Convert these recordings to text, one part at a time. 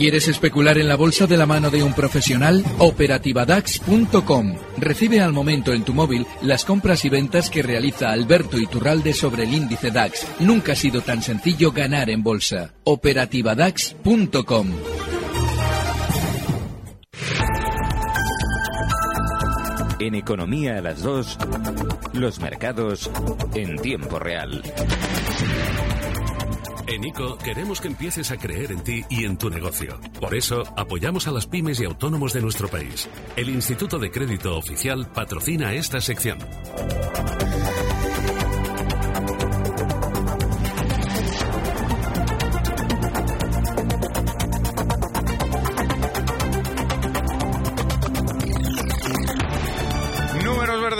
¿Quieres especular en la bolsa de la mano de un profesional? Operativadax.com. Recibe al momento en tu móvil las compras y ventas que realiza Alberto Iturralde sobre el índice DAX. Nunca ha sido tan sencillo ganar en bolsa. Operativadax.com. En Economía a las 2, los mercados en tiempo real. En ICO queremos que empieces a creer en ti y en tu negocio. Por eso apoyamos a las pymes y autónomos de nuestro país. El Instituto de Crédito Oficial patrocina esta sección.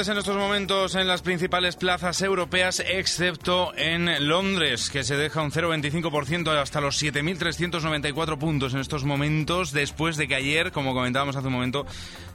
En estos momentos en las principales plazas europeas, excepto en Londres, que se deja un 0,25% hasta los 7.394 puntos en estos momentos, después de que ayer, como comentábamos hace un momento,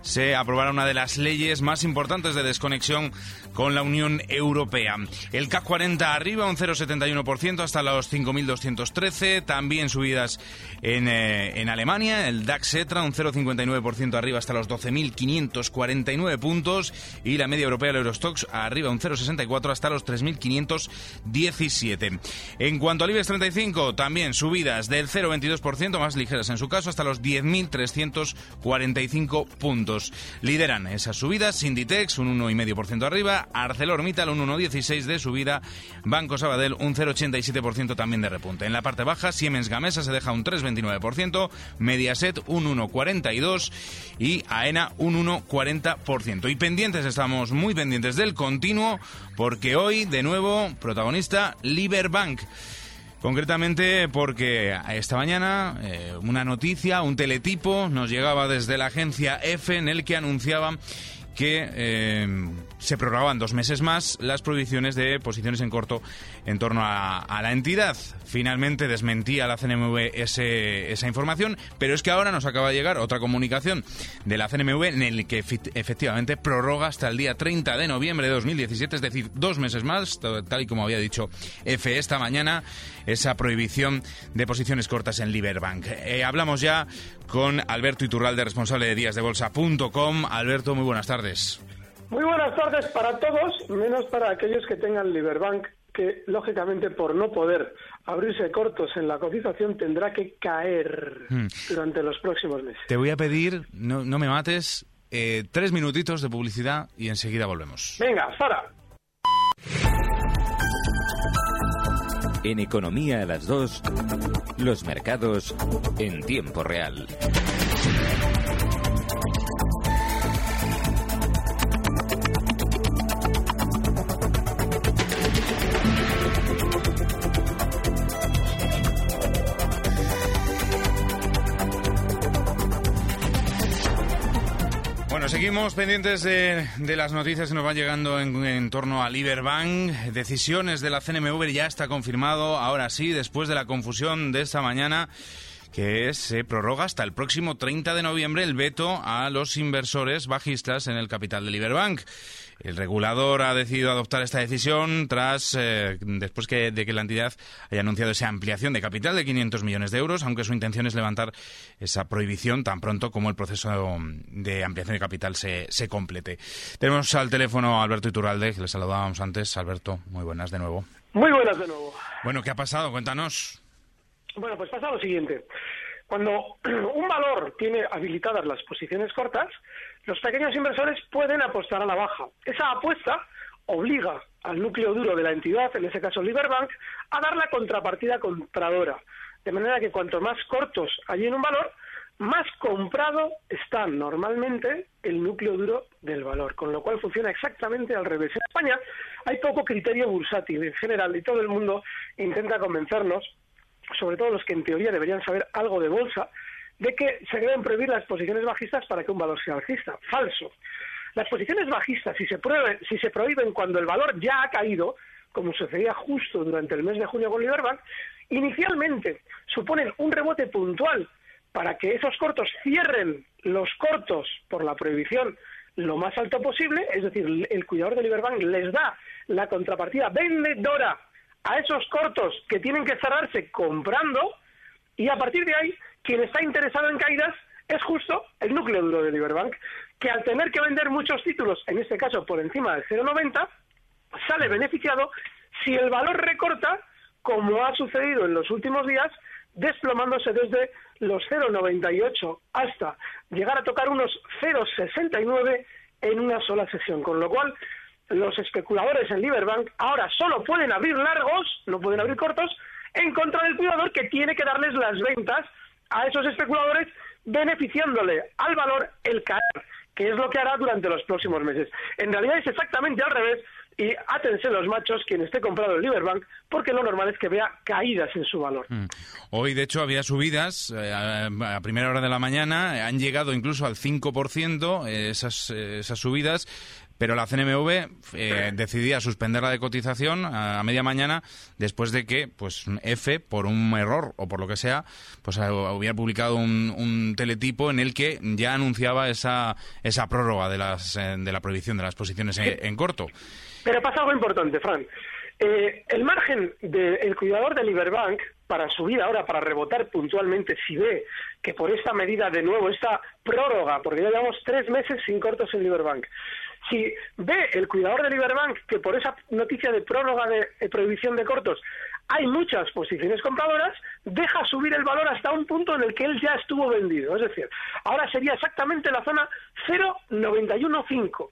se aprobara una de las leyes más importantes de desconexión con la Unión Europea. El CAC 40 arriba un 0,71% hasta los 5.213, también subidas en, eh, en Alemania, el DAX ETRA un 0,59% arriba hasta los 12.549 puntos y la media europea del Eurostox arriba un 0,64 hasta los 3.517. En cuanto al IBEX 35, también subidas del 0,22%, más ligeras en su caso, hasta los 10.345 puntos. Lideran esas subidas Inditex un 1,5% arriba, ArcelorMittal un 1,16% de subida, Banco Sabadell un 0,87% también de repunte. En la parte baja, Siemens Gamesa se deja un 3,29%, Mediaset un 1,42% y AENA un 1,40%. Y pendientes, estamos muy pendientes del continuo, porque hoy, de nuevo, protagonista Liberbank. Concretamente porque esta mañana eh, una noticia, un teletipo nos llegaba desde la agencia EFE en el que anunciaba que eh, se prorrogaban dos meses más las prohibiciones de posiciones en corto en torno a, la entidad. Finalmente desmentía la CNMV ese, esa información, pero es que ahora nos acaba de llegar otra comunicación de la CNMV en el que efectivamente prorroga hasta el día 30 de noviembre de 2017, es decir, dos meses más, tal y como había dicho EFE esta mañana, esa prohibición de posiciones cortas en Liberbank. Eh, hablamos ya con Alberto Iturralde, responsable de díasdebolsa.com. Alberto, muy buenas tardes. Muy buenas tardes para todos, menos para aquellos que tengan Liberbank, que lógicamente por no poder abrirse cortos en la cotización tendrá que caer hmm. durante los próximos meses. Te voy a pedir, no, no me mates, eh, tres minutitos de publicidad y enseguida volvemos. Venga, Sara. En Economía a las 2, los mercados en tiempo real. Seguimos pendientes de, las noticias que nos van llegando en, torno a Liberbank. Decisiones de la CNMV ya está confirmado, ahora sí, después de la confusión de esta mañana que se prorroga hasta el próximo 30 de noviembre el veto a los inversores bajistas en el capital de Liberbank. El regulador ha decidido adoptar esta decisión tras eh, después que, de que la entidad haya anunciado esa ampliación de capital de 500 millones de euros, aunque su intención es levantar esa prohibición tan pronto como el proceso de ampliación de capital se, se complete. Tenemos al teléfono a Alberto Iturralde, que le saludábamos antes. Alberto, muy buenas de nuevo. Muy buenas de nuevo. Bueno, ¿qué ha pasado? Cuéntanos. Bueno, pues pasa lo siguiente. Cuando un valor tiene habilitadas las posiciones cortas, los pequeños inversores pueden apostar a la baja. Esa apuesta obliga al núcleo duro de la entidad, en ese caso Liberbank, a dar la contrapartida compradora. De manera que cuanto más cortos hay en un valor, más comprado está normalmente el núcleo duro del valor, con lo cual funciona exactamente al revés. En España hay poco criterio bursátil en general y todo el mundo intenta convencernos sobre todo los que en teoría deberían saber algo de bolsa, de que se deben prohibir las posiciones bajistas para que un valor sea alcista. Falso. Las posiciones bajistas, si se, si se prohíben cuando el valor ya ha caído, como sucedía justo durante el mes de junio con Liberbank, inicialmente suponen un rebote puntual para que esos cortos cierren los cortos por la prohibición lo más alto posible, es decir, el cuidador de Liberbank les da la contrapartida vendedora a esos cortos que tienen que cerrarse comprando y a partir de ahí quien está interesado en caídas es justo el núcleo duro de Liberbank, que al tener que vender muchos títulos, en este caso por encima del 0,90, sale beneficiado si el valor recorta, como ha sucedido en los últimos días, desplomándose desde los 0,98 hasta llegar a tocar unos 0,69 en una sola sesión. Con lo cual, los especuladores en Liberbank ahora solo pueden abrir largos, no pueden abrir cortos, en contra del cuidador que tiene que darles las ventas a esos especuladores, beneficiándole al valor el caer, que es lo que hará durante los próximos meses. En realidad es exactamente al revés y átense los machos quien esté comprado el Liberbank, porque lo normal es que vea caídas en su valor. Mm. Hoy, de hecho, había subidas eh, a primera hora de la mañana, han llegado incluso al 5% eh, eh, esas subidas. Pero la CNMV eh, decidía suspender la de cotización a, media mañana después de que, pues, F, por un error o por lo que sea, pues hubiera publicado un, teletipo en el que ya anunciaba esa, esa prórroga de, las, de la prohibición de las posiciones en corto. Pero pasa algo importante, Fran. Eh, el margen del cuidador de Liberbank para subir ahora, para rebotar puntualmente, si ve que por esta medida de nuevo, esta prórroga, porque ya llevamos tres meses sin cortos en Liberbank, si ve el cuidador de Liberbank que por esa noticia de prórroga de prohibición de cortos hay muchas posiciones compradoras, deja subir el valor hasta un punto en el que él ya estuvo vendido. Es decir, ahora sería exactamente la zona 0,915.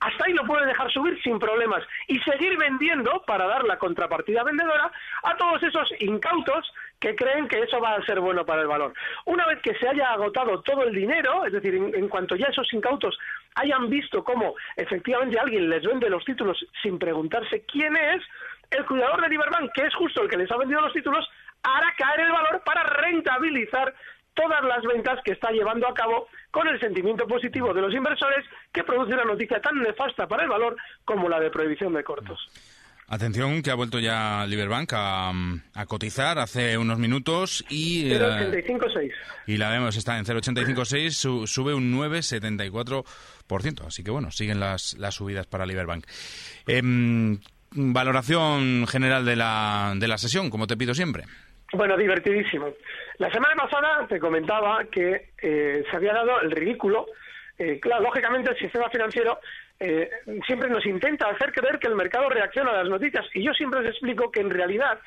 Hasta ahí lo puede dejar subir sin problemas y seguir vendiendo para dar la contrapartida vendedora a todos esos incautos que creen que eso va a ser bueno para el valor. Una vez que se haya agotado todo el dinero, es decir, en, cuanto ya esos incautos hayan visto cómo efectivamente alguien les vende los títulos sin preguntarse quién es, el cuidador de Liberbank, que es justo el que les ha vendido los títulos, hará caer el valor para rentabilizar todas las ventas que está llevando a cabo con el sentimiento positivo de los inversores que produce una noticia tan nefasta para el valor como la de prohibición de cortos. Atención, que ha vuelto ya Liberbank a, a cotizar hace unos minutos y... 0,85,6. Eh, y la vemos, está en 0,85,6, sube un 9,74%. Así que bueno, siguen las, las subidas para Liberbank. Em, valoración general de la, de la sesión, como te pido siempre. Bueno, divertidísimo. La semana pasada te comentaba que eh, se había dado el ridículo. Eh, claro, lógicamente el sistema financiero eh, siempre nos intenta hacer creer que el mercado reacciona a las noticias y yo siempre les explico que en realidad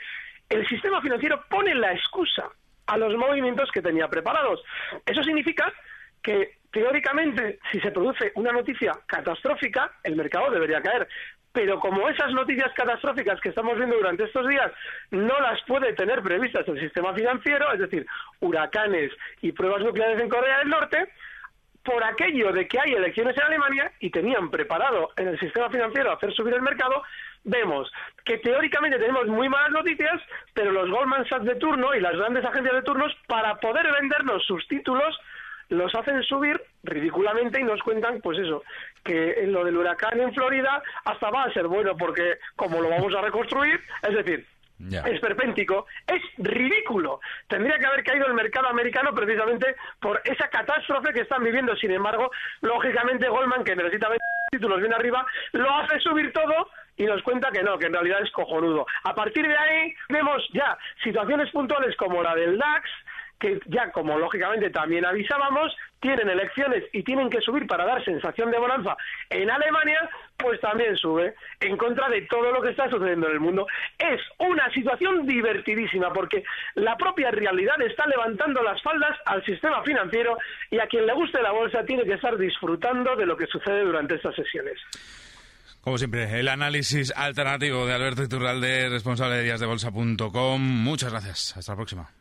el sistema financiero pone la excusa a los movimientos que tenía preparados. Eso significa que teóricamente si se produce una noticia catastrófica, el mercado debería caer pero como esas noticias catastróficas que estamos viendo durante estos días no las puede tener previstas el sistema financiero, es decir, huracanes y pruebas nucleares en Corea del Norte, por aquello de que hay elecciones en Alemania y tenían preparado en el sistema financiero hacer subir el mercado, vemos que teóricamente tenemos muy malas noticias, pero los Goldman Sachs de turno y las grandes agencias de turnos, para poder vendernos sus títulos, los hacen subir ridículamente y nos cuentan, pues eso, que en lo del huracán en Florida hasta va a ser bueno porque como lo vamos a reconstruir, es decir, es perpéntico, es ridículo. Tendría que haber caído el mercado americano precisamente por esa catástrofe que están viviendo. Sin embargo, lógicamente Goldman, que necesita ver títulos bien arriba, lo hace subir todo y nos cuenta que no, que en realidad es cojonudo. A partir de ahí vemos ya situaciones puntuales como la del DAX, que ya como lógicamente también avisábamos, tienen elecciones y tienen que subir para dar sensación de bonanza en Alemania, pues también sube en contra de todo lo que está sucediendo en el mundo. Es una situación divertidísima porque la propia realidad está levantando las faldas al sistema financiero y a quien le guste la bolsa tiene que estar disfrutando de lo que sucede durante estas sesiones. Como siempre, el análisis alternativo de Alberto Iturralde, responsable de díasdebolsa.com. Muchas gracias. Hasta la próxima.